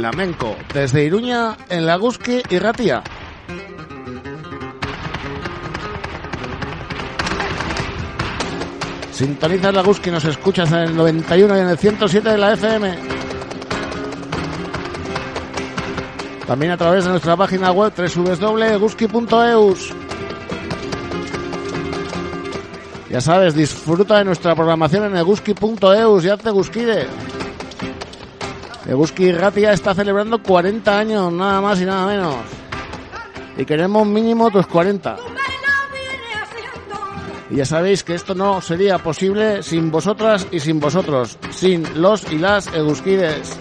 Flamenco desde Iruña en Laguski y Ratia. Sintonizas Laguski y nos escuchas en el 91 y en el 107 de la FM. También a través de nuestra página web www.guski.eus. Ya sabes, disfruta de nuestra programación en eguski.eus y hazte Guskide. Eguski Ratia está celebrando 40 años, nada más y nada menos. Y queremos mínimo tus 40. Y ya sabéis que esto no sería posible sin vosotras y sin vosotros, sin los y las Eguskides.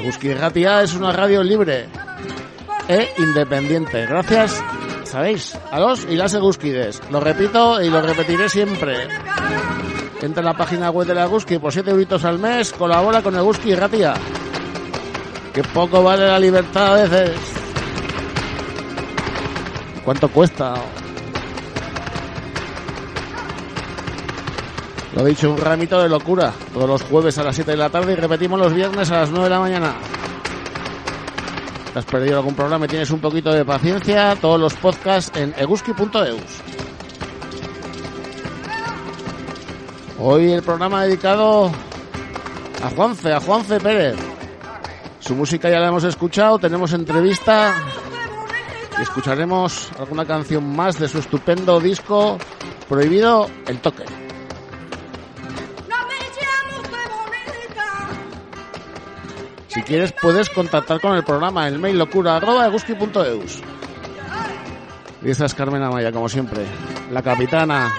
Eguski Ratia es una radio libre e independiente. Gracias, sabéis, a los y las Eguskides. Lo repito y lo repetiré siempre. Entra en la página web de la Guski por 7 euritos al mes, colabora con el Guski Ratia. Que poco vale la libertad a veces. ¿Cuánto cuesta? Lo he dicho, un ramito de locura. Todos los jueves a las 7 de la tarde y repetimos los viernes a las 9 de la mañana. ¿Te has perdido algún programa y tienes un poquito de paciencia? Todos los podcasts en eguski.eus. Hoy el programa dedicado a Juanfe, a Juanfe Pérez. Su música ya la hemos escuchado, tenemos entrevista y escucharemos alguna canción más de su estupendo disco Prohibido el Toque. Si quieres puedes contactar con el programa en el mail locura. Dices Carmen Amaya, como siempre, la capitana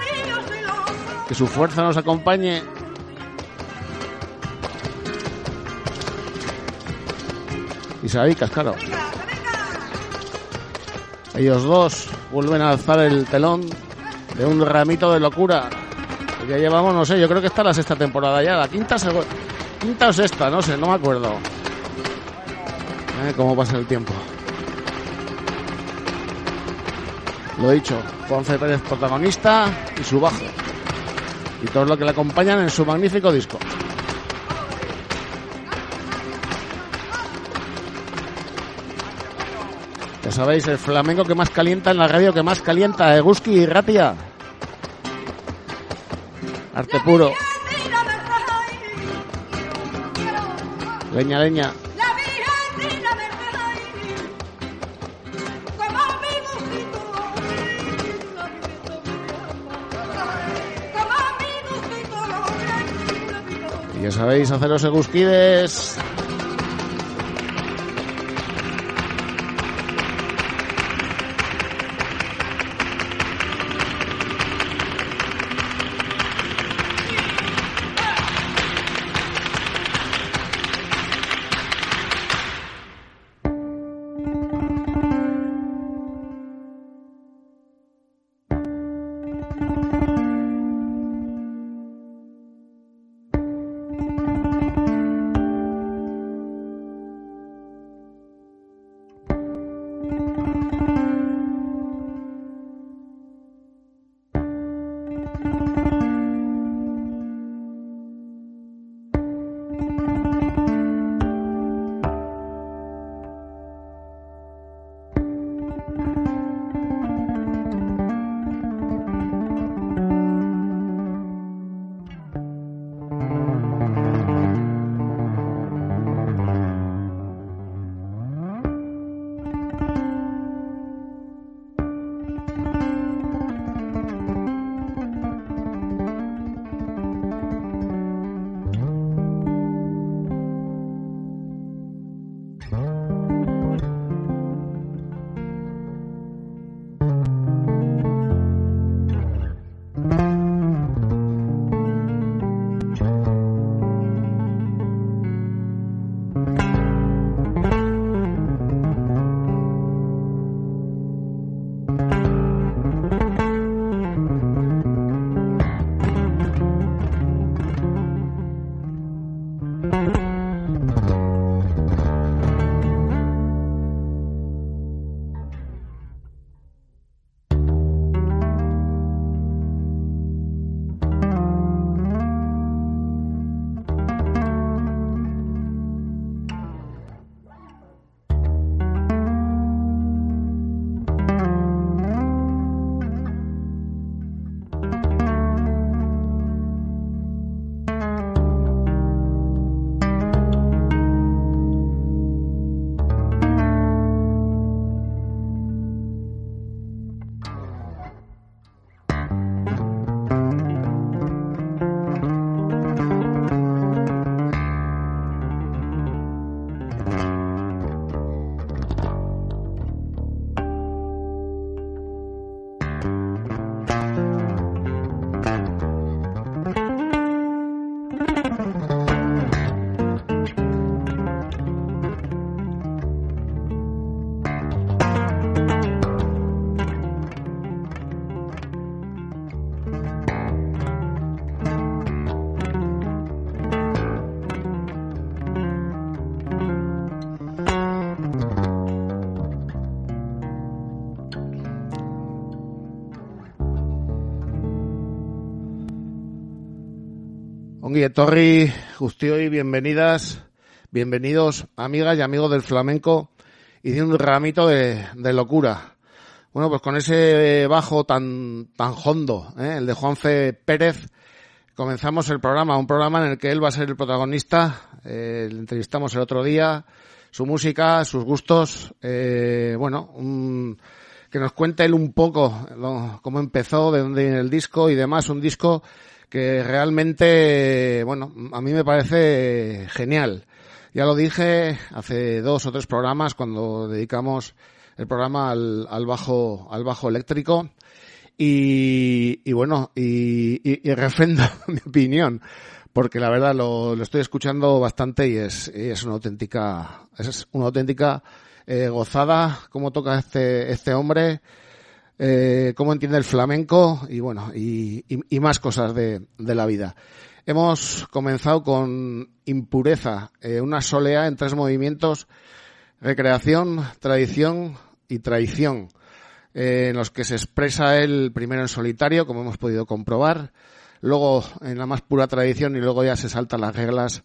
que su fuerza nos acompañe. Y Sabicas, Cascaro. Ellos dos vuelven a alzar el telón de un ramito de locura. Ya llevamos, no sé, yo creo que está la sexta temporada ya, la quinta, quinta o sexta, no sé, no me acuerdo. Eh, cómo pasa el tiempo. Lo dicho, Juanfe Pérez protagonista y su bajo y todo lo que le acompañan en su magnífico disco. Ya sabéis, el flamenco que más calienta en la radio, que más calienta, Eguski y Ratia. Arte puro. Leña, leña. Ya sabéis, haceros egusquides. Ongi Etorri, y bienvenidas, bienvenidos amigas y amigos del flamenco y de un ramito de, locura. Bueno, pues con ese bajo tan, tan hondo, ¿eh? el de Juanfe Pérez, comenzamos el programa, un programa en el que él va a ser el protagonista. Eh, le entrevistamos el otro día, su música, sus gustos, eh, bueno, que nos cuente él un poco cómo empezó, de dónde viene el disco y demás. Un disco que realmente, bueno, a mí me parece genial. Ya lo dije hace dos o tres programas cuando dedicamos el programa al, al bajo, al bajo eléctrico. Y, y bueno, y, y, y, refrendo mi opinión, porque la verdad lo, lo estoy escuchando bastante y es, es una auténtica, es una auténtica eh, gozada cómo toca este, este hombre eh, cómo entiende el flamenco y bueno, y, y, más cosas de, de, la vida. Hemos comenzado con Impureza, eh, una solea en tres movimientos, recreación, tradición y traición, eh, en los que se expresa él primero en solitario, como hemos podido comprobar, luego en la más pura tradición y luego ya se saltan las reglas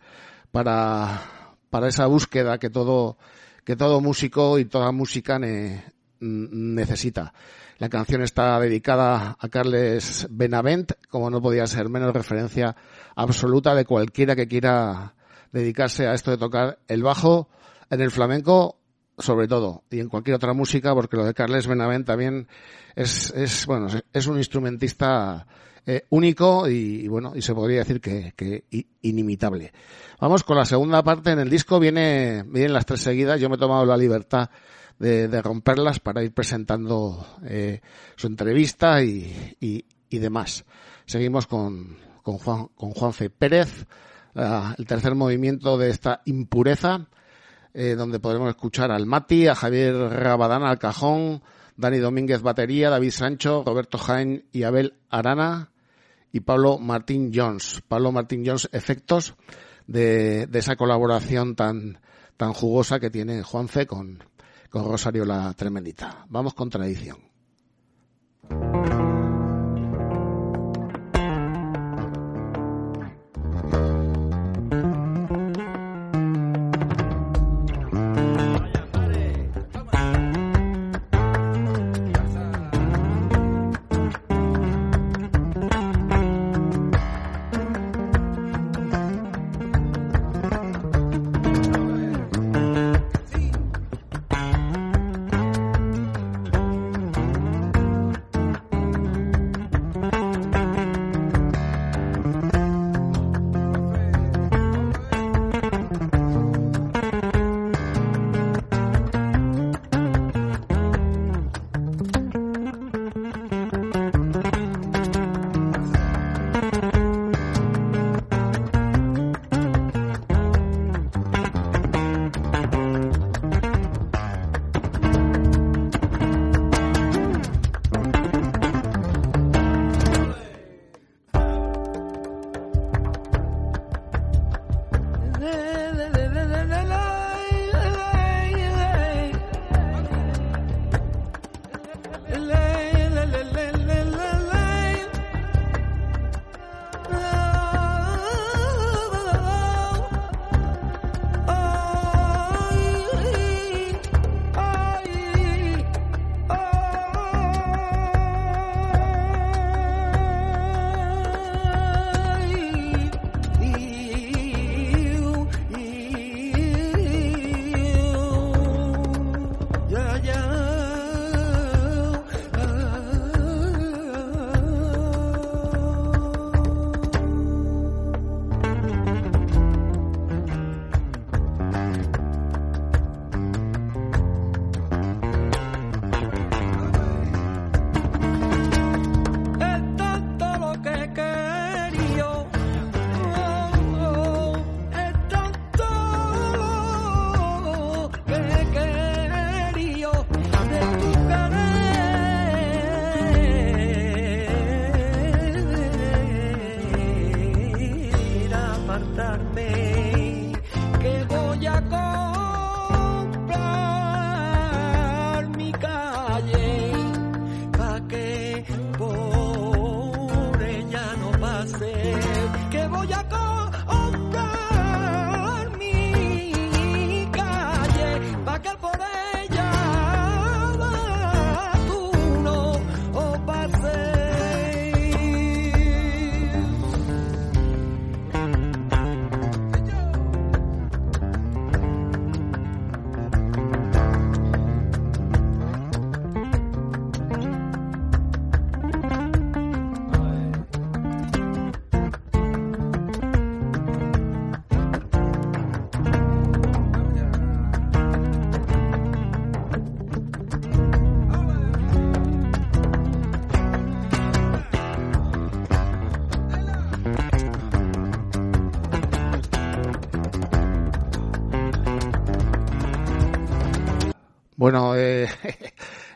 para, para esa búsqueda que todo, que todo músico y toda música ne, necesita. La canción está dedicada a Carles Benavent, como no podía ser menos referencia absoluta de cualquiera que quiera dedicarse a esto de tocar el bajo en el flamenco sobre todo y en cualquier otra música porque lo de Carles Benavent también es, es bueno es un instrumentista eh, único y, bueno y se podría decir que, que, inimitable. Vamos con la segunda parte. En el disco viene vienen las tres seguidas. Yo me he tomado la libertad de, de romperlas para ir presentando eh, su entrevista y, y, y, demás. Seguimos con, con, Juan, con Juanfe Pérez, uh, el tercer movimiento de esta impureza, eh, donde podremos escuchar al Mati, a Javier Rabadán al cajón, Dani Domínguez batería, David Sancho, Roberto Jaén y Abel Arana y Pablo Martín Jones. Pablo Martín Jones efectos de, de esa colaboración tan, tan jugosa que tiene Juanfe con, con Rosario la Tremendita. Vamos con tradición.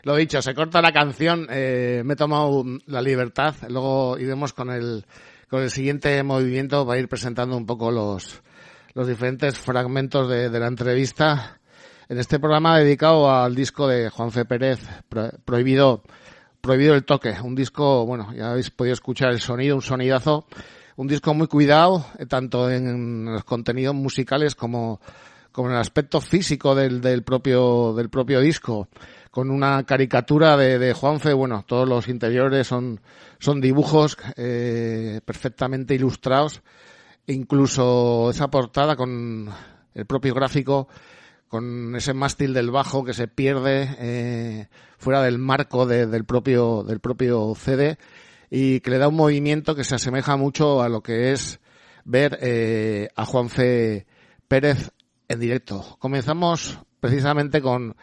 Lo dicho, se corta la canción. Eh, me he tomado la libertad. Luego iremos con el, con el siguiente movimiento para ir presentando un poco los, los diferentes fragmentos de, de la entrevista. En este programa dedicado al disco de Juanfe Pérez, Prohibido, Prohibido el Toque. Un disco, bueno, ya habéis podido escuchar el sonido, un sonidazo. Un disco muy cuidado, eh, tanto en los contenidos musicales como con el aspecto físico del, del propio del propio disco con una caricatura de, Juanfe bueno todos los interiores son son dibujos eh, perfectamente ilustrados e incluso esa portada con el propio gráfico con ese mástil del bajo que se pierde eh, fuera del marco de, del propio del propio CD y que le da un movimiento que se asemeja mucho a lo que es ver eh, a Juanfe Pérez en directo. Comenzamos precisamente con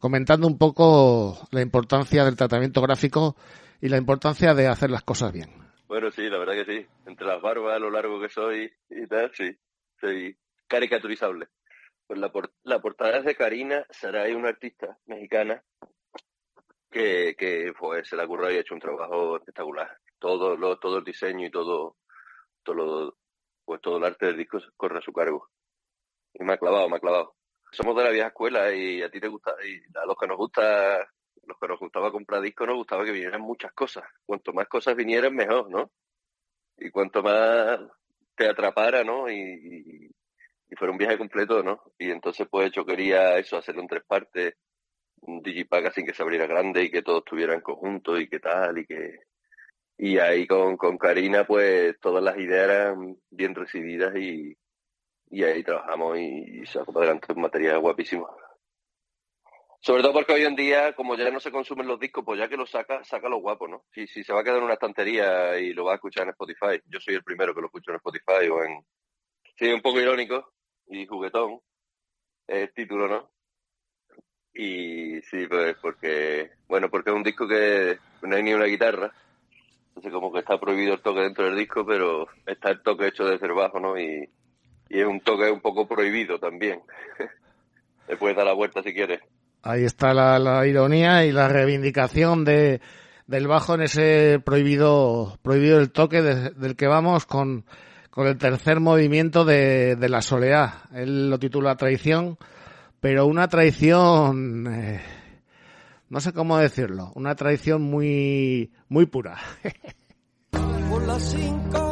comentando un poco la importancia del tratamiento gráfico y la importancia de hacer las cosas bien. Bueno, sí, la verdad que sí. Entre las barbas, lo largo que soy y tal, sí, soy caricaturizable. Pues la, la portada es de Karina Saray, una artista mexicana que, que pues, se la ocurrió y ha hecho un trabajo espectacular. Todo, lo, todo el diseño y todo, todo, pues todo el arte del disco corre a su cargo. Y me ha clavado, me ha clavado. Somos de la vieja escuela y a ti te gusta, y a los que nos gusta, los que nos gustaba comprar discos, nos gustaba que vinieran muchas cosas. Cuanto más cosas vinieran, mejor, ¿no? Y cuanto más te atrapara, ¿no? Y, y, fuera un viaje completo, ¿no? Y entonces, pues, yo quería eso, hacerlo en tres partes, un digipack sin que se abriera grande y que todo estuviera en conjunto y que tal, y que... Y ahí con, con Karina, pues, todas las ideas eran bien recibidas y, y ahí trabajamos y, sacó para adelante un material guapísimo. Sobre todo porque hoy en día, como ya no se consumen los discos, pues ya que lo saca, saca lo guapo, ¿no? Si, si se va a quedar en una estantería y lo va a escuchar en Spotify, yo soy el primero que lo escucho en Spotify o en... Sí, un poco irónico y juguetón, el título, ¿no? Y sí, pues porque, bueno, porque es un disco que no hay ni una guitarra, entonces como que está prohibido el toque dentro del disco, pero está el toque hecho de ser bajo, ¿no? Y, y es un toque un poco prohibido también. Le puedes dar la vuelta si quieres. Ahí está la, ironía y la reivindicación de, del bajo en ese prohibido, prohibido el toque del que vamos con, con el tercer movimiento de, de la soleá. Él lo titula Traición, pero una traición, eh, no sé cómo decirlo, una traición muy, muy pura. Por las cinco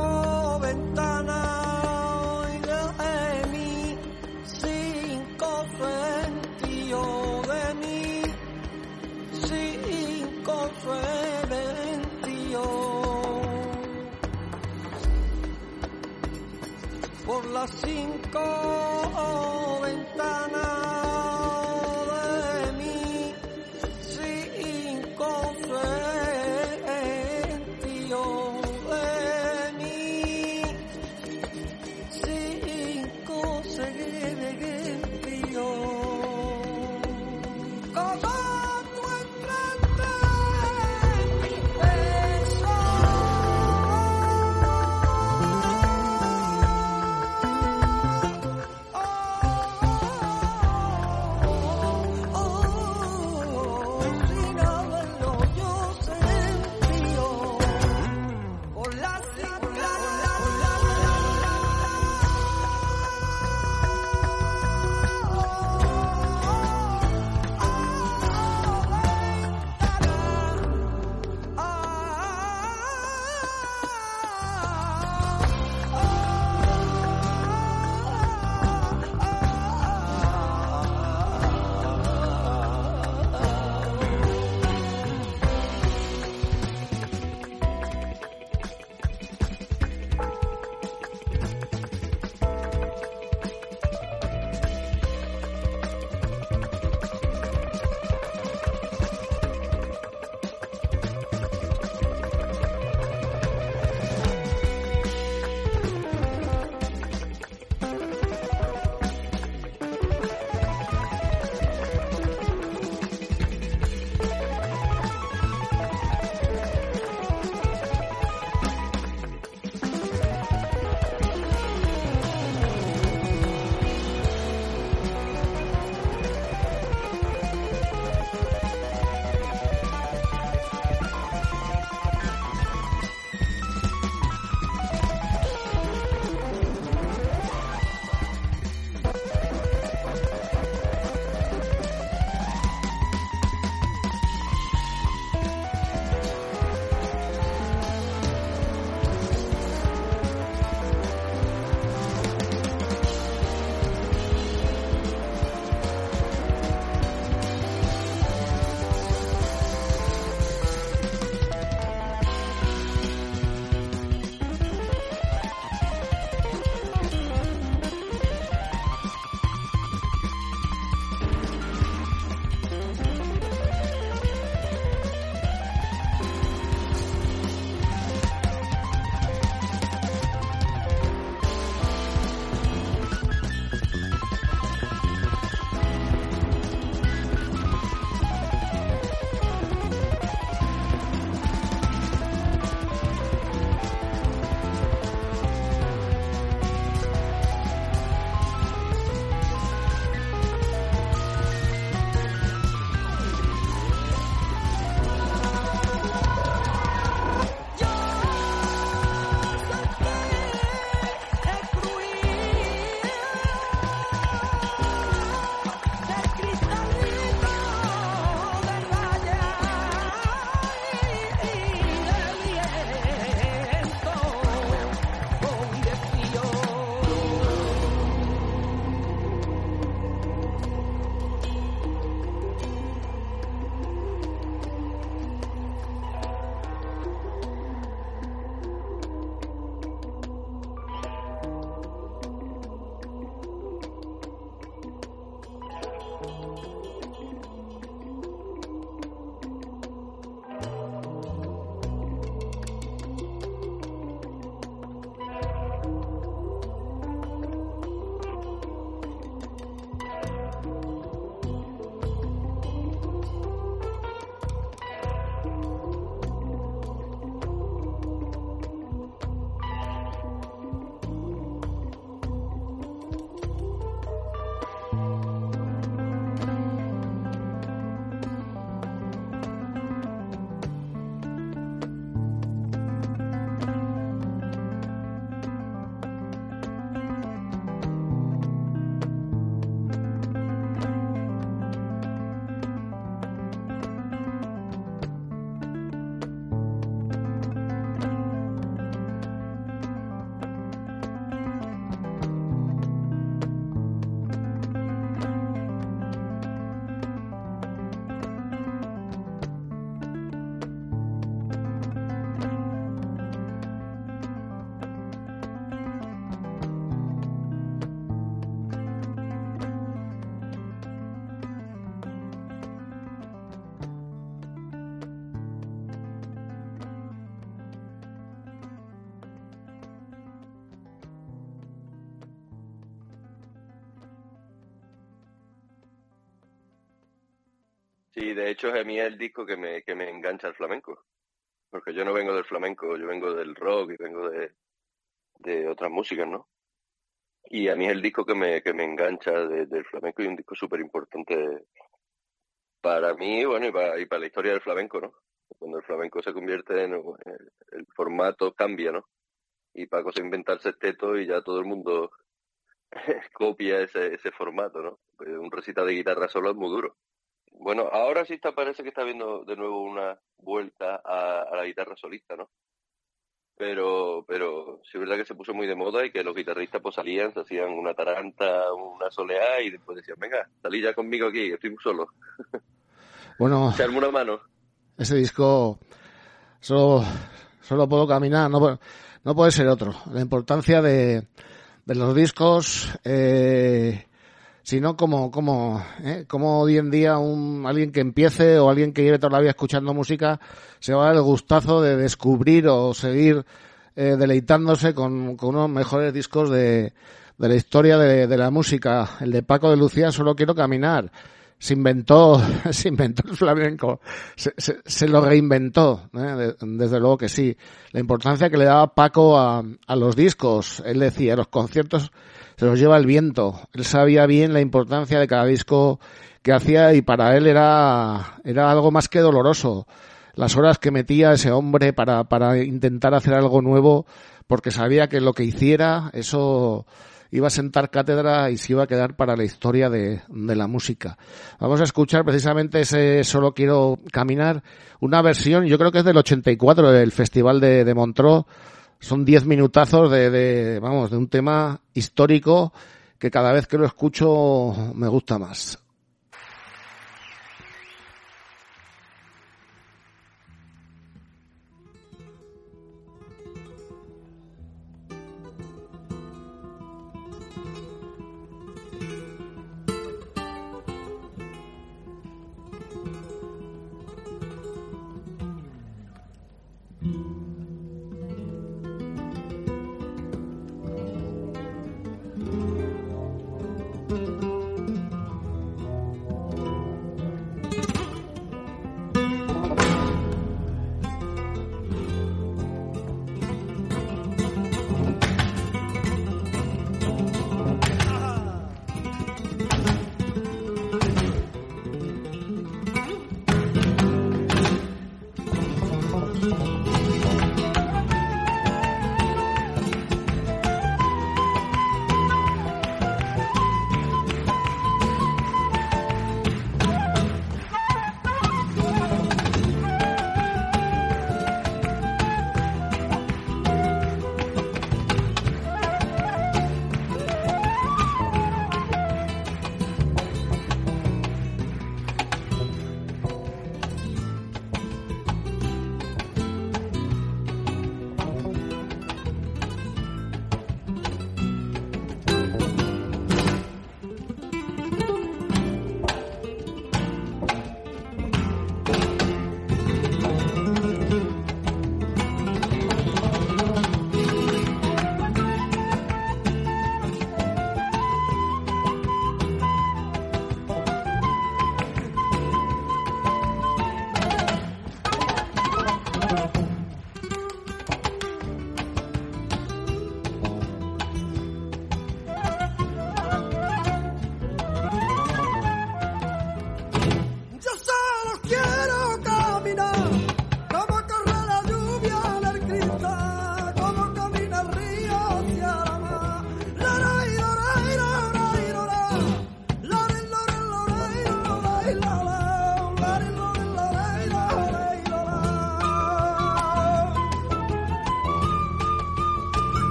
las cinco de hecho a mí es el disco que me, que me engancha al flamenco. Porque yo no vengo del flamenco, yo vengo del rock y vengo de, de otras músicas, ¿no? Y a mí es el disco que me, que me engancha del flamenco y un disco súper importante para mí, bueno, y para, la historia del flamenco, ¿no? Cuando el flamenco se convierte en el, formato cambia, ¿no? Y Paco se inventa el sexteto y ya todo el mundo copia ese, ese formato, ¿no? Pues un recital de guitarra solo es muy duro. Bueno, ahora sí está, parece que está viendo de nuevo una vuelta a, a la guitarra solista, ¿no? pero pero sí es verdad que se puso muy de moda y que los guitarristas pues salían, se hacían una taranta, una soleá y después decían, venga, salí ya conmigo aquí, estoy muy solo. Bueno, se armó una mano. Ese disco solo, solo puedo caminar, no, no puede ser otro. La importancia de, de los discos, eh, sino como, como, ¿eh? como hoy en día un, alguien que empiece o alguien que lleve toda la vida escuchando música se va a dar el gustazo de descubrir o seguir eh, deleitándose con, con unos mejores discos de, de la historia de, de, la música. El de Paco de Lucía, Solo Quiero Caminar. Se inventó, se inventó el flamenco, se, se, se lo reinventó, ¿eh? desde luego que sí. La importancia que le daba Paco a, a los discos, él decía, los conciertos se los lleva el viento. Él sabía bien la importancia de cada disco que hacía y para él era, era algo más que doloroso. Las horas que metía ese hombre para, para intentar hacer algo nuevo, porque sabía que lo que hiciera, eso iba a sentar cátedra y se iba a quedar para la historia de, de la música. Vamos a escuchar precisamente ese Solo quiero caminar, una versión, yo creo que es del 84 del Festival de, de Montreux, son diez minutazos de, de, vamos, de un tema histórico que cada vez que lo escucho me gusta más.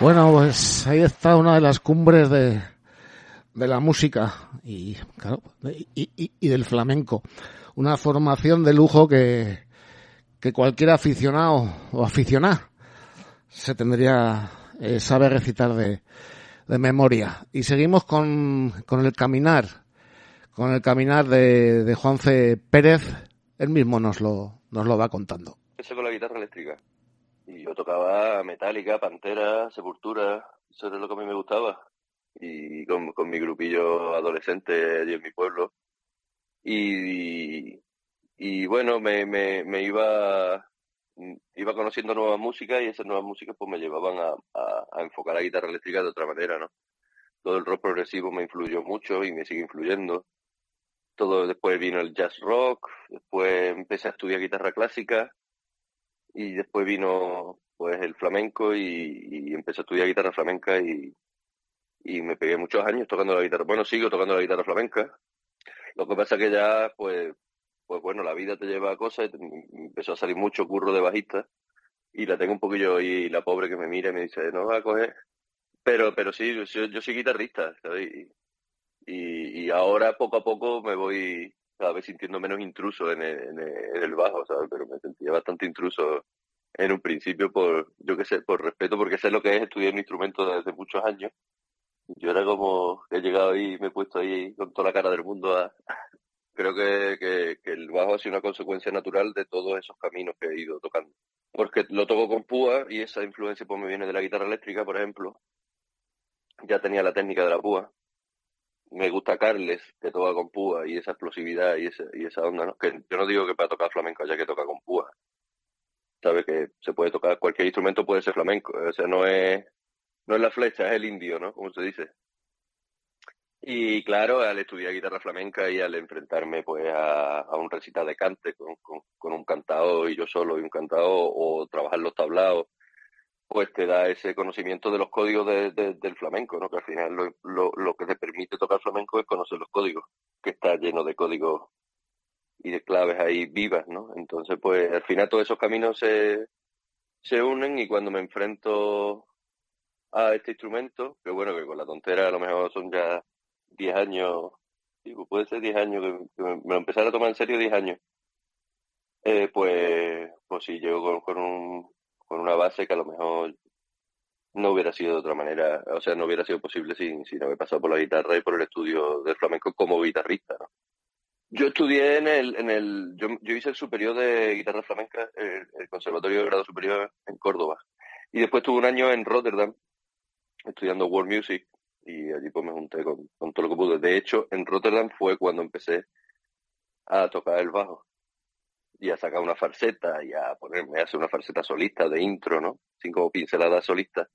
Bueno, pues ahí está una de las cumbres de, de la música y, claro, y, y, del flamenco. Una formación de lujo que, que cualquier aficionado o aficionada se tendría, eh, sabe recitar de, de memoria. Y seguimos con, con el caminar, con el caminar de, de Juanfe Pérez. Él mismo nos lo, nos lo va contando. Eso con la guitarra eléctrica. Y yo tocaba Metallica, Pantera, Sepultura, eso era lo que a mí me gustaba. Y con, con mi grupillo adolescente allí en mi pueblo. Y, y bueno, me, me, me iba, iba conociendo nuevas músicas y esas nuevas músicas pues me llevaban a, a, a, enfocar la guitarra eléctrica de otra manera, ¿no? Todo el rock progresivo me influyó mucho y me sigue influyendo. Todo después vino el jazz rock, después empecé a estudiar guitarra clásica y después vino pues el flamenco y, y empecé a estudiar guitarra flamenca y, y me pegué muchos años tocando la guitarra. Bueno, sigo tocando la guitarra flamenca. Lo que pasa que ya, pues, pues bueno, la vida te lleva a cosas y empezó a salir mucho curro de bajista y la tengo un poquillo y la pobre que me mira y me dice, no va a coger. Pero, pero sí, yo, yo soy guitarrista, ¿sabes? Y, y ahora poco a poco me voy cada vez sintiendo menos intruso en el, en el, bajo, ¿sabes? Pero me sentía bastante intruso en un principio por, yo qué sé, por respeto, porque sé lo que es estudiar un instrumento desde muchos años. Yo era como, he llegado ahí y me he puesto ahí con toda la cara del mundo. Creo que, que, que el bajo ha sido una consecuencia natural de todos esos caminos que he ido tocando. Porque lo toco con púa y esa influencia pues me viene de la guitarra eléctrica, por ejemplo. Ya tenía la técnica de la púa, me gusta Carles, que toca con púa, y esa explosividad y esa, y esa onda, ¿no? Que yo no digo que para tocar flamenco haya que tocar con púa. Sabe que se puede tocar, cualquier instrumento puede ser flamenco, o sea, no es, no es la flecha, es el indio, ¿no? Como se dice. Y claro, al estudiar guitarra flamenca y al enfrentarme pues a, un recital de cante con, con un cantado y yo solo y un cantado o trabajar los tablados pues te da ese conocimiento de los códigos de, de, del flamenco, ¿no? Que al final lo, lo, lo, que te permite tocar flamenco es conocer los códigos, que está lleno de códigos y de claves ahí vivas, ¿no? Entonces, pues al final todos esos caminos se, se unen y cuando me enfrento a este instrumento, que bueno, que con la tontera a lo mejor son ya 10 años, digo, puede ser 10 años, que, me, me empezara a tomar en serio 10 años, eh, pues, pues sí, llego con un con una base que a lo mejor no hubiera sido de otra manera, o sea, no hubiera sido posible sin, sin haber pasado por la guitarra y por el estudio del flamenco como guitarrista, ¿no? Yo estudié en el, en el, yo, hice el superior de guitarra flamenca, el, el, conservatorio de grado superior en Córdoba. Y después tuve un año en Rotterdam, estudiando World Music, y allí pues me junté con, con todo lo que pude. De hecho, en Rotterdam fue cuando empecé a tocar el bajo y a sacar una farceta y a ponerme a hacer una farceta solista de intro, ¿no? Sin como pinceladas solistas.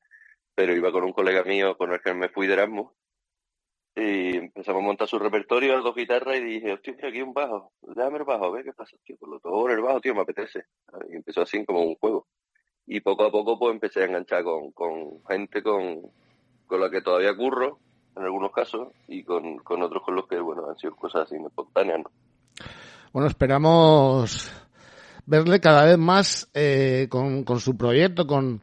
Pero iba con un colega mío con el que me fui de Erasmus y empezamos a montar su repertorio, dos guitarras y dije, hostia, aquí un bajo, déjame el bajo, a ver qué pasa, tío, por lo todo el bajo, tío, me apetece. Y empezó así como un juego. Y poco a poco pues empecé a enganchar con, con gente con, con la que todavía curro, en algunos casos, y con, con otros con los que, bueno, han sido cosas así espontáneas, ¿no? Bueno, esperamos verle cada vez más eh, con, con, su proyecto, con,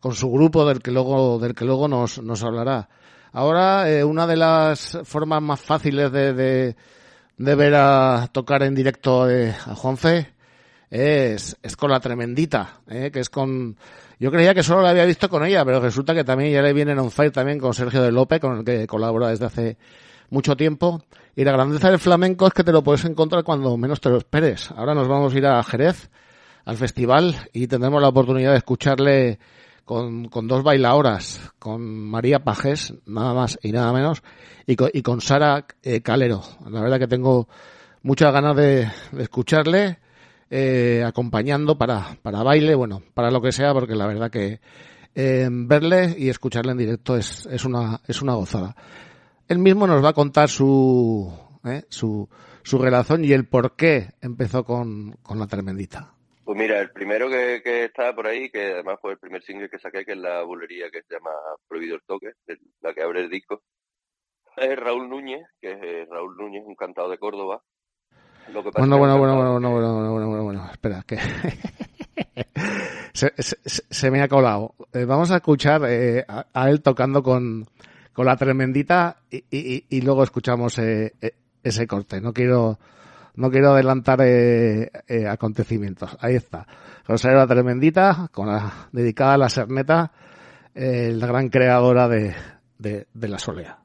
con, su grupo del que luego, del que luego nos, nos hablará. Ahora, eh, una de las formas más fáciles de, de, ver a tocar en directo eh, a Juanfe es, es con la tremendita, eh, que es con... Yo creía que solo la había visto con ella, pero resulta que también ya le viene en un fight también con Sergio de López, con el que colabora desde hace mucho tiempo. Y la grandeza del flamenco es que te lo puedes encontrar cuando menos te lo esperes. Ahora nos vamos a ir a Jerez, al festival, y tendremos la oportunidad de escucharle con, con dos bailadoras, con María Pajes, nada más y nada menos, y con, Sara eh, Calero. La verdad que tengo muchas ganas de, de escucharle, eh, acompañando para, para baile, bueno, para lo que sea, porque la verdad que eh, verle y escucharle en directo es, es, una, es una gozada él mismo nos va a contar su, ¿eh? su, su relación y el por qué empezó con, con la tremendita. Pues mira, el primero que, que está por ahí, que además fue el primer single que saqué, que es la bulería que se llama Prohibido el Toque, la que abre el disco, es Raúl Núñez, que es eh, Raúl Núñez, un cantado de Córdoba. Lo que pasa bueno, bueno, bueno, bueno, bueno, bueno, bueno, bueno, bueno, espera, que se, me ha colado. Eh, vamos a escuchar eh, a, él tocando con, con la tremendita y, y, y luego escuchamos eh, ese corte. No quiero no quiero adelantar acontecimientos. Ahí está. Rosario la Tremendita, con la, dedicada a la Serneta, la gran creadora de, de, de la solea.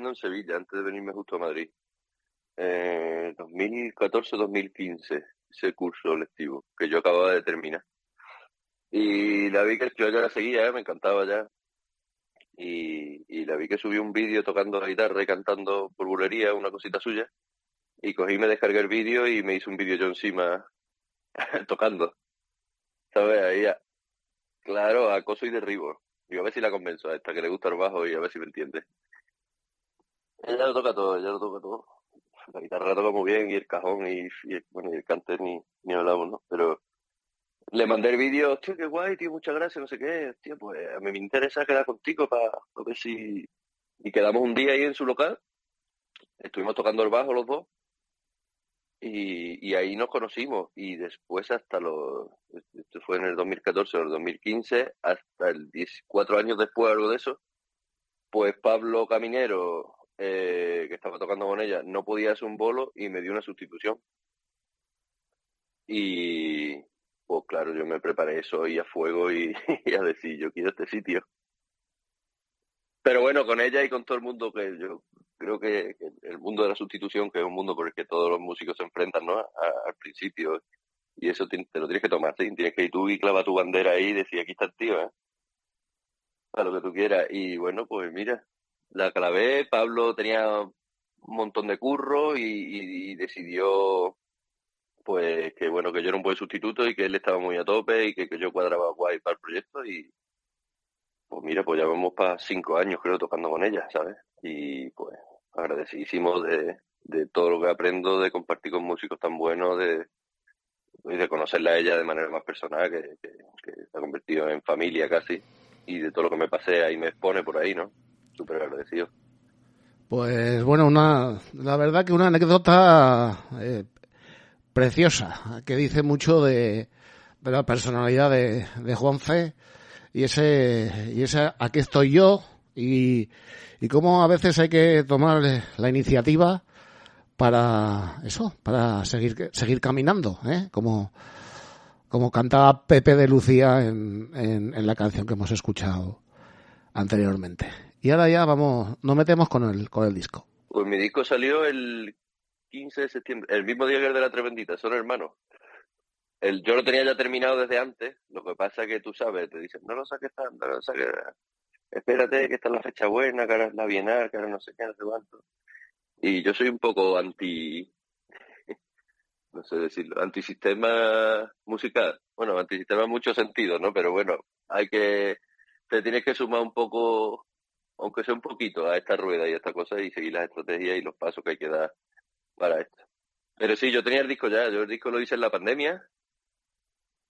Viviendo en Sevilla antes de venirme justo a Madrid. Eh, 2014-2015, ese curso lectivo que yo acababa de terminar. Y la vi que yo ya la seguía, ¿eh? me encantaba ya. Y, y la vi que subió un vídeo tocando la guitarra y cantando por bulería, una cosita suya. Y cogí, me descargué el vídeo y me hizo un vídeo yo encima tocando. ¿Sabes? Ahí, claro, acoso y derribo. Y a ver si la convenzo a esta que le gusta el bajo y a ver si me entiende. Ella lo toca todo, ella lo toca todo. La guitarra la toca muy bien y el cajón y, y bueno, y el cante ni, ni hablamos, ¿no? Pero le mandé el vídeo, tío, qué guay, tío, muchas gracias, no sé qué. Tío, pues a mí me interesa quedar contigo para ver si... Y quedamos un día ahí en su local. Estuvimos tocando el bajo los dos. Y, y ahí nos conocimos. Y después hasta los... Esto fue en el 2014 o el 2015, hasta el 10, cuatro años después, algo de eso. Pues Pablo Caminero, eh, que estaba tocando con ella, no podía hacer un bolo y me dio una sustitución. Y, pues claro, yo me preparé eso y a fuego y, a decir, yo quiero este sitio. Pero bueno, con ella y con todo el mundo, que yo creo que, el mundo de la sustitución, que es un mundo por el que todos los músicos se enfrentan, ¿no? Al principio. Y eso te, lo tienes que tomar, ¿sí? Tienes que ir tú y clava tu bandera ahí y decir, aquí está tío, ¿eh? A lo que tú quieras. Y bueno, pues mira, la clavé, Pablo tenía un montón de curro y, y, y decidió pues que bueno, que yo era un buen sustituto y que él estaba muy a tope y que, yo cuadraba guay para el proyecto y pues mira, pues ya vamos para cinco años creo tocando con ella, ¿sabes? Y pues agradecidísimo de, de todo lo que aprendo, de compartir con músicos tan buenos, de, de conocerla a ella de manera más personal, que, que, que se ha convertido en familia casi, y de todo lo que me pasea y me expone por ahí, ¿no? Súper agradecido. Pues bueno, una, la verdad que una anécdota eh, preciosa, que dice mucho de, la personalidad de, de Juanfe y ese, y ese aquí estoy yo y, y cómo a veces hay que tomar la iniciativa para eso, para seguir, seguir caminando, ¿eh? como, como cantaba Pepe de Lucía en, en, en la canción que hemos escuchado anteriormente. Y ahora ya vamos, nos metemos con el, con el disco. Pues mi disco salió el 15 de septiembre, el mismo día que el de la Tremendita, son hermanos. El, yo lo tenía ya terminado desde antes, lo que pasa que tú sabes, te dicen, no lo saques tanto, no lo saques, espérate que está la fecha buena, que ahora es la bienal, que ahora no sé qué, no sé cuánto. Y yo soy un poco anti, no sé decirlo, antisistema musical. Bueno, antisistema en muchos sentidos, ¿no? Pero bueno, hay que, te tienes que sumar un poco, aunque sea un poquito, a esta rueda y a esta cosa y seguir las estrategias y los pasos que hay que dar para esto. Pero sí, yo tenía el disco ya, yo el disco lo hice en la pandemia,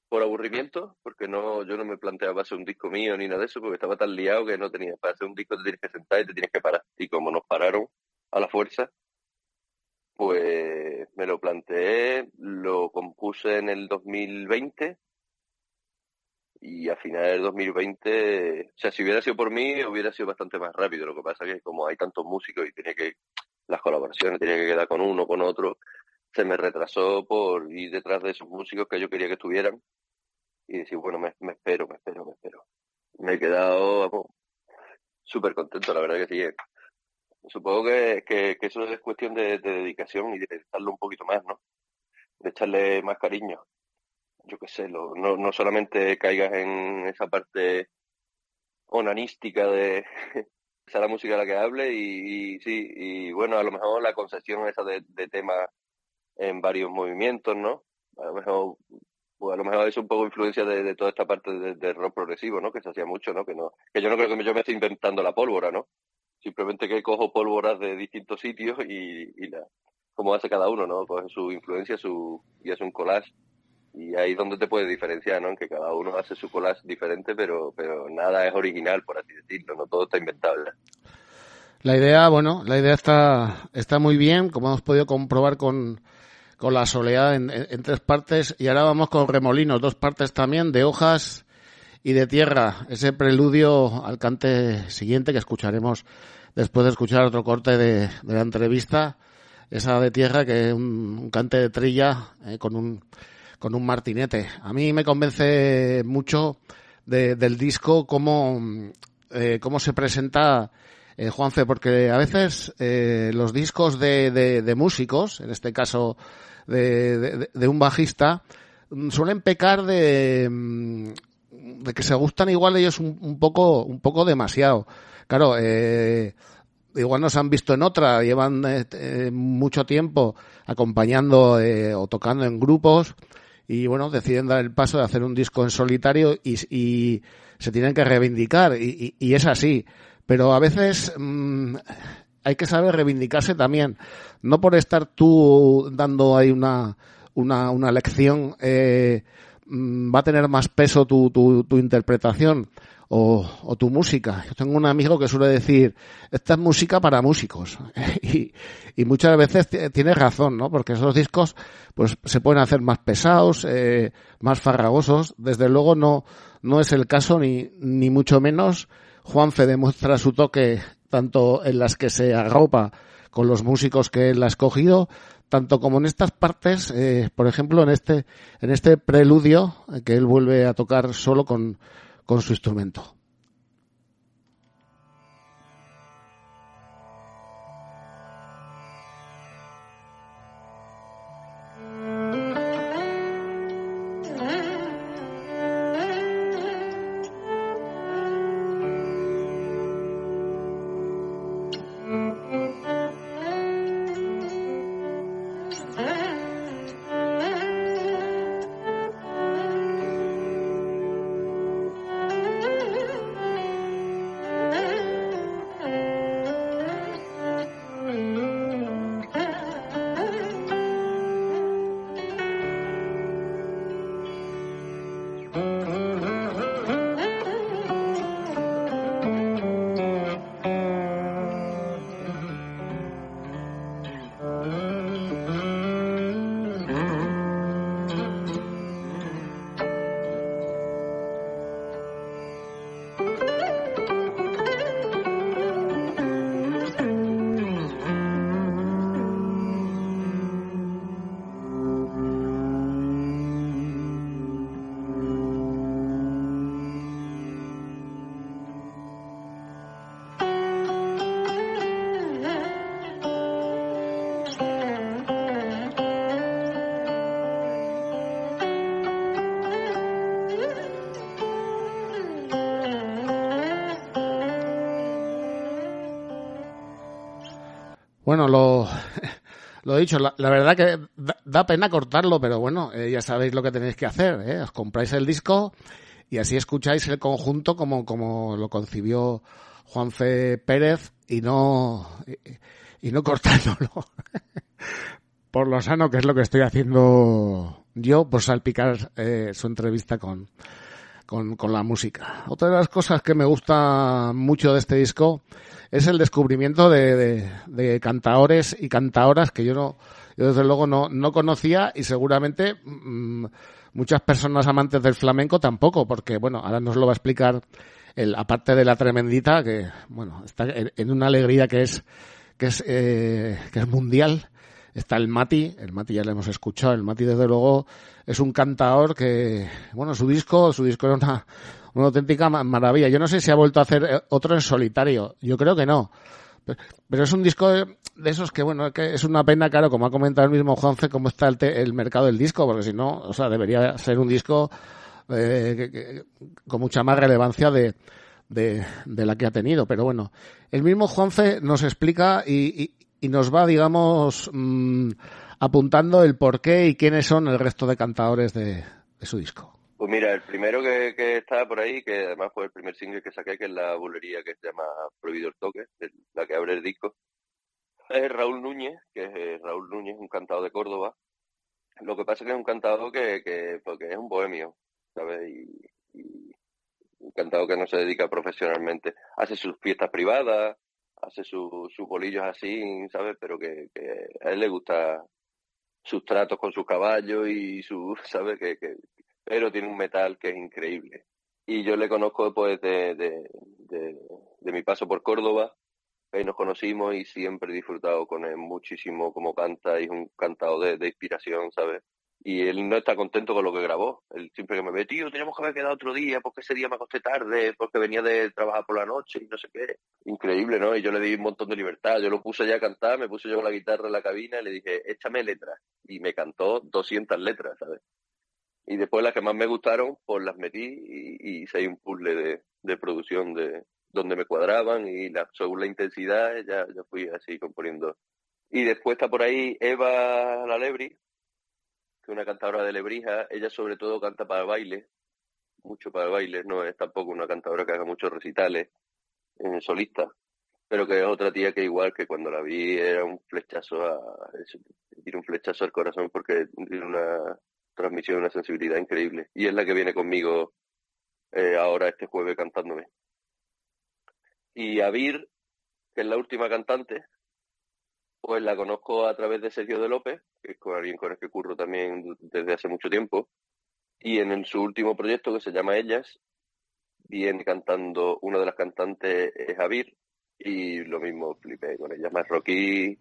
por aburrimiento, porque no, yo no me planteaba hacer un disco mío ni nada de eso, porque estaba tan liado que no tenía, para hacer un disco te tienes que sentar y te tienes que parar. Y como nos pararon a la fuerza, pues me lo planteé, lo compuse en el 2020 y a finales del 2020, o sea, si hubiera sido por mí, hubiera sido bastante más rápido. Lo que pasa es que como hay tantos músicos y tiene que, las colaboraciones tenía que quedar con uno, con otro, se me retrasó por ir detrás de esos músicos que yo quería que estuvieran y decir, bueno, me, espero, me espero, me espero. Me he quedado, súper contento, la verdad que sí. Supongo que, eso es cuestión de, de, dedicación y de dedicarlo un poquito más, ¿no? De echarle más cariño. Yo qué sé, lo, no, no solamente caigas en esa parte onanística de esa la música a la que hable y, sí, y bueno, a lo mejor la concesión esa de, de temas en varios movimientos, ¿no? A lo mejor pues a lo mejor es un poco influencia de, de toda esta parte de, de, rock progresivo, ¿no? Que se hacía mucho, ¿no? Que no, que yo no creo que yo me esté inventando la pólvora, ¿no? Simplemente que cojo pólvoras de distintos sitios y, y la, como hace cada uno, ¿no? Coge su influencia su, y hace un collage. Y ahí donde te puedes diferenciar, ¿no? Que cada uno hace su collage diferente, pero, pero nada es original, por así decirlo, ¿no? Todo está inventado. ¿no? La idea, bueno, la idea está, está muy bien, como hemos podido comprobar con, con la soleá en, en, en, tres partes y ahora vamos con remolinos, dos partes también de hojas y de tierra, ese preludio al cante siguiente que escucharemos después de escuchar otro corte de, de la entrevista, esa de tierra que es un, un cante de trilla eh, con un con un martinete. A mí me convence mucho del disco, cómo, eh, cómo se presenta eh, Juanfe, porque a veces eh, los discos de, de, músicos, en este caso de, de, un bajista, mm, suelen pecar de, mm, de que se gustan igual ellos un, un poco, un poco demasiado. Claro, eh, igual nos han visto en otra, llevan eh, mucho tiempo acompañando o tocando en grupos y bueno, deciden dar el paso de hacer un disco en solitario y, y se tienen que reivindicar y, es así. Pero a veces mmm, hay que saber reivindicarse también, no por estar tú dando ahí una, una, una lección, eh, mm, va a tener más peso tu, tu, tu interpretación o, o, tu música. Yo tengo un amigo que suele decir, esta es música para músicos. y, muchas veces tiene razón, ¿no? Porque esos discos, pues, se pueden hacer más pesados, eh, más farragosos. Desde luego no, no es el caso ni, ni mucho menos. Juanfe demuestra su toque tanto en las que se arropa con los músicos que él ha escogido, tanto como en estas partes, eh, por ejemplo, en este, en este preludio que él vuelve a tocar solo con, con su instrumento. Bueno, lo, lo he dicho, la, la verdad que da, pena cortarlo, pero bueno, eh, ya sabéis lo que tenéis que hacer, ¿eh? Os compráis el disco y así escucháis el conjunto como, como lo concibió Juanfe Pérez y no, y, y no cortándolo. por lo sano, que es lo que estoy haciendo yo, por salpicar eh, su entrevista con, con, con la música. Otra de las cosas que me gusta mucho de este disco es el descubrimiento de, de, de cantaores y cantaoras que yo no, yo desde luego no, no conocía y seguramente mmm, muchas personas amantes del flamenco tampoco, porque bueno, ahora nos lo va a explicar el, aparte de la tremendita, que bueno, está en, en una alegría que es, que es, eh, que es mundial. Está el Mati, el Mati ya lo hemos escuchado, el Mati desde luego es un cantador que, bueno, su disco, su disco era una, una auténtica maravilla. Yo no sé si ha vuelto a hacer eh, otro en solitario. Yo creo que no. Pero es un disco de, esos que, bueno, que es una pena, claro, como ha comentado el mismo Juanfe, cómo está el, te, el mercado del disco, porque si no, o sea, debería ser un disco eh, con mucha más relevancia de, de, de, la que ha tenido. Pero bueno, el mismo Juanfe nos explica y, y, y nos va, digamos, mmm, apuntando el por qué y quiénes son el resto de cantadores de, su disco. Pues mira, el primero que, que, está por ahí, que además fue el primer single que saqué, que es la bulería que se llama Prohibido el Toque, la que abre el disco, es Raúl Núñez, que es eh, Raúl Núñez, un cantado de Córdoba. Lo que pasa es que es un cantado que, que porque es un bohemio, ¿sabes? Y, y un cantado que no se dedica profesionalmente. Hace sus fiestas privadas, hace sus su bolillos así, ¿sabes? Pero que, que a él le gusta sus tratos con sus caballos y su, ¿sabes? Que, que, pero tiene un metal que es increíble. Y yo le conozco pues de, de, de, de mi paso por Córdoba, ahí nos conocimos y siempre he disfrutado con él muchísimo como canta y es un cantado de, de inspiración, ¿sabes? Y él no está contento con lo que grabó. Él siempre que me ve, tío, teníamos que haber quedado otro día porque ese día me acosté tarde, porque venía de trabajar por la noche y no sé qué. Increíble, ¿no? Y yo le di un montón de libertad. Yo lo puse ya a cantar, me puse yo con la guitarra en la cabina y le dije, échame letras. Y me cantó 200 letras, ¿sabes? Y después las que más me gustaron, pues las metí y, hice un puzzle de, de producción de donde me cuadraban y la, según la intensidad ya, ya fui así componiendo. Y después está por ahí Eva Lalebri, que una cantadora de Lebrija, ella sobre todo canta para baile, mucho para baile, no es tampoco una cantadora que haga muchos recitales en solista, pero que es otra tía que igual que cuando la vi era un flechazo a, un flechazo al corazón porque tiene una transmisión, una sensibilidad increíble. Y es la que viene conmigo eh, ahora este jueves cantándome. Y Avir, que es la última cantante, pues la conozco a través de Sergio de López, que es con alguien con el que curro también desde hace mucho tiempo. Y en, su último proyecto, que se llama Ellas, viene cantando, una de las cantantes es Javier, y lo mismo flipé con ella, más rocky,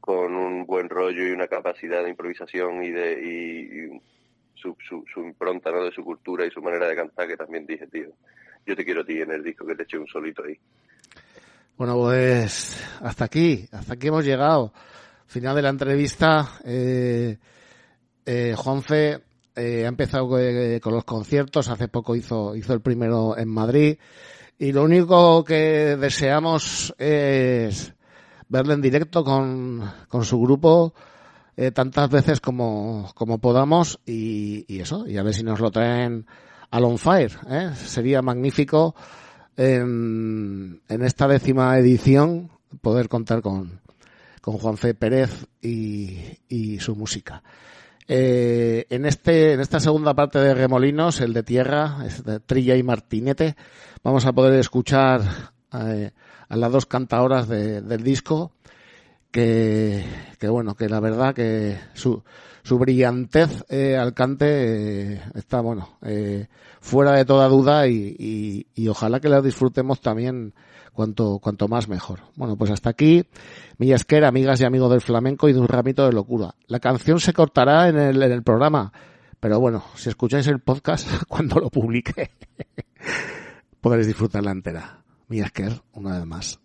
con un buen rollo y una capacidad de improvisación y de y, su, su, su, impronta ¿no? de su cultura y su manera de cantar que también dije, tío, yo te quiero a ti en el disco que te eché un solito ahí. Bueno, pues hasta aquí, hasta aquí hemos llegado. Final de la entrevista. Eh, eh, Juanfe eh, ha empezado eh, con los conciertos. Hace poco hizo, hizo el primero en Madrid. Y lo único que deseamos es verle en directo con, con su grupo eh, tantas veces como, como podamos y, y, eso, y a ver si nos lo traen al on fire. ¿eh? Sería magnífico en, en esta décima edición poder contar con, con Juanfe Pérez y, y su música. Eh, en este, en esta segunda parte de Remolinos, el de tierra, de Trilla y Martinete, vamos a poder escuchar eh, a las dos cantadoras de, del disco, que, que bueno, que la verdad que su, su brillantez eh, al cante eh, está bueno eh, fuera de toda duda y, y, y, ojalá que la disfrutemos también cuanto cuanto más mejor. Bueno pues hasta aquí mi esquera amigas y amigos del flamenco y de un ramito de locura. La canción se cortará en el, en el programa pero bueno si escucháis el podcast cuando lo publique podréis disfrutarla entera. Mi esquer una vez más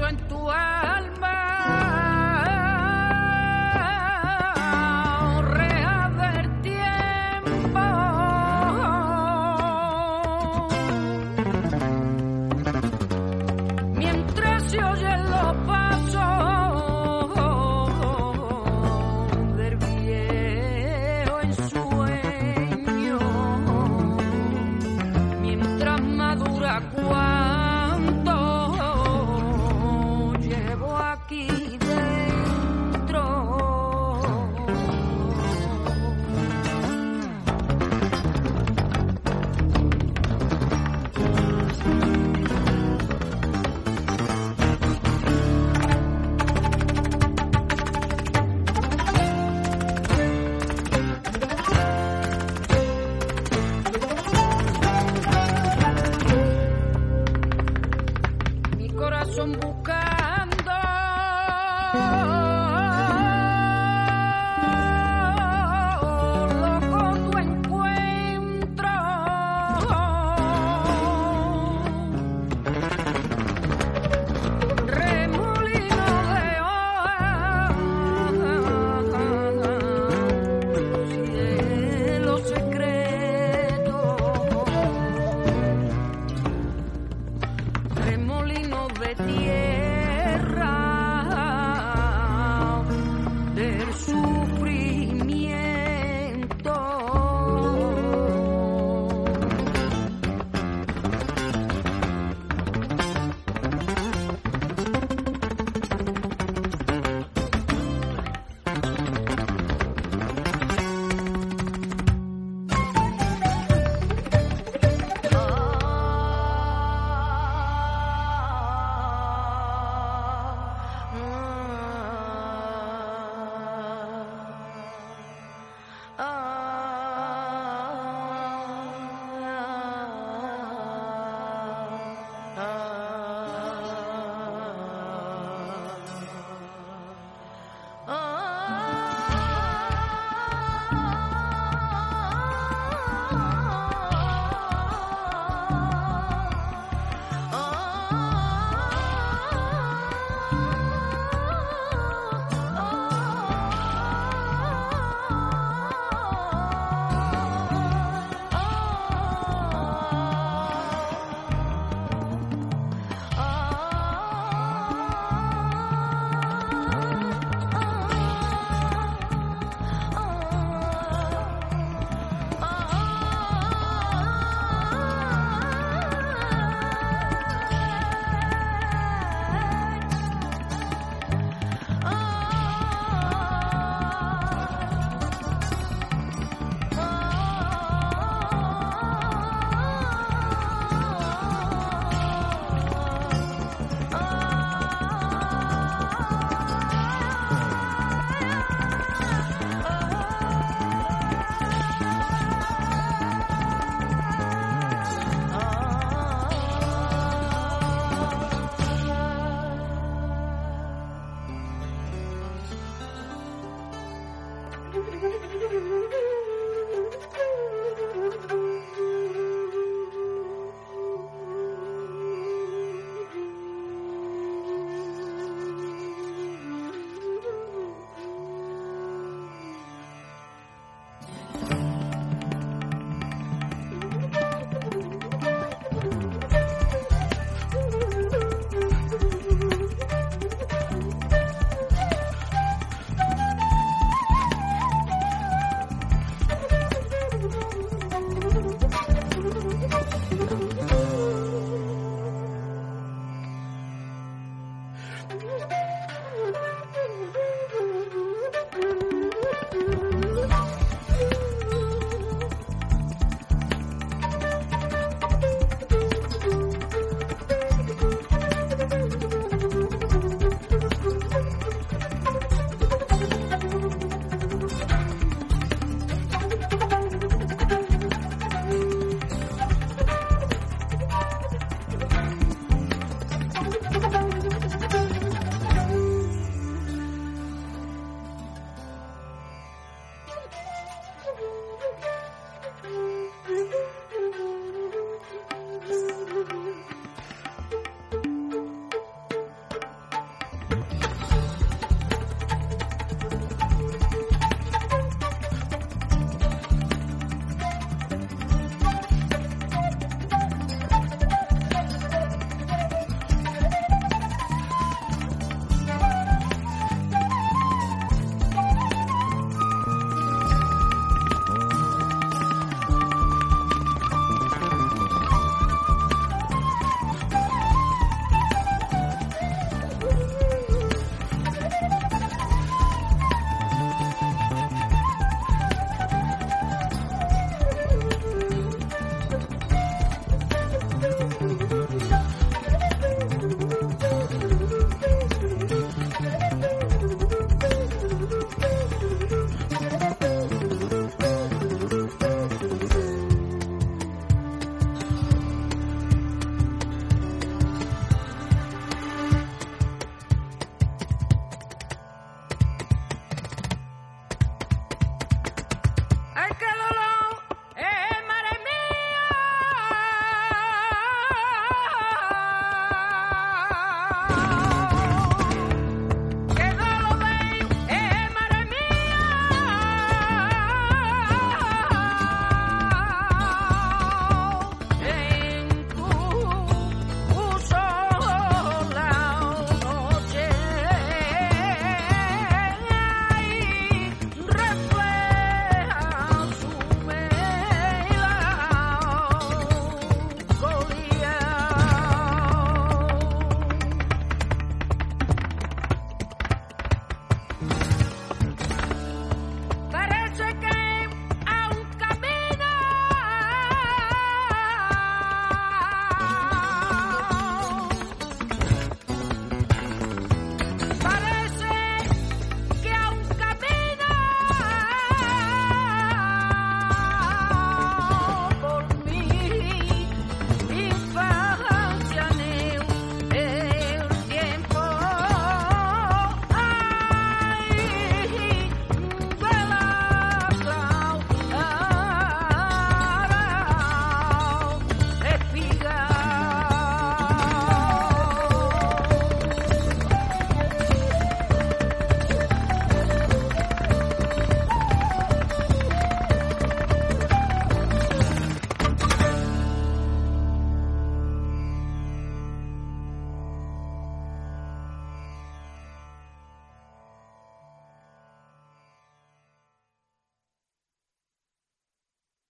joined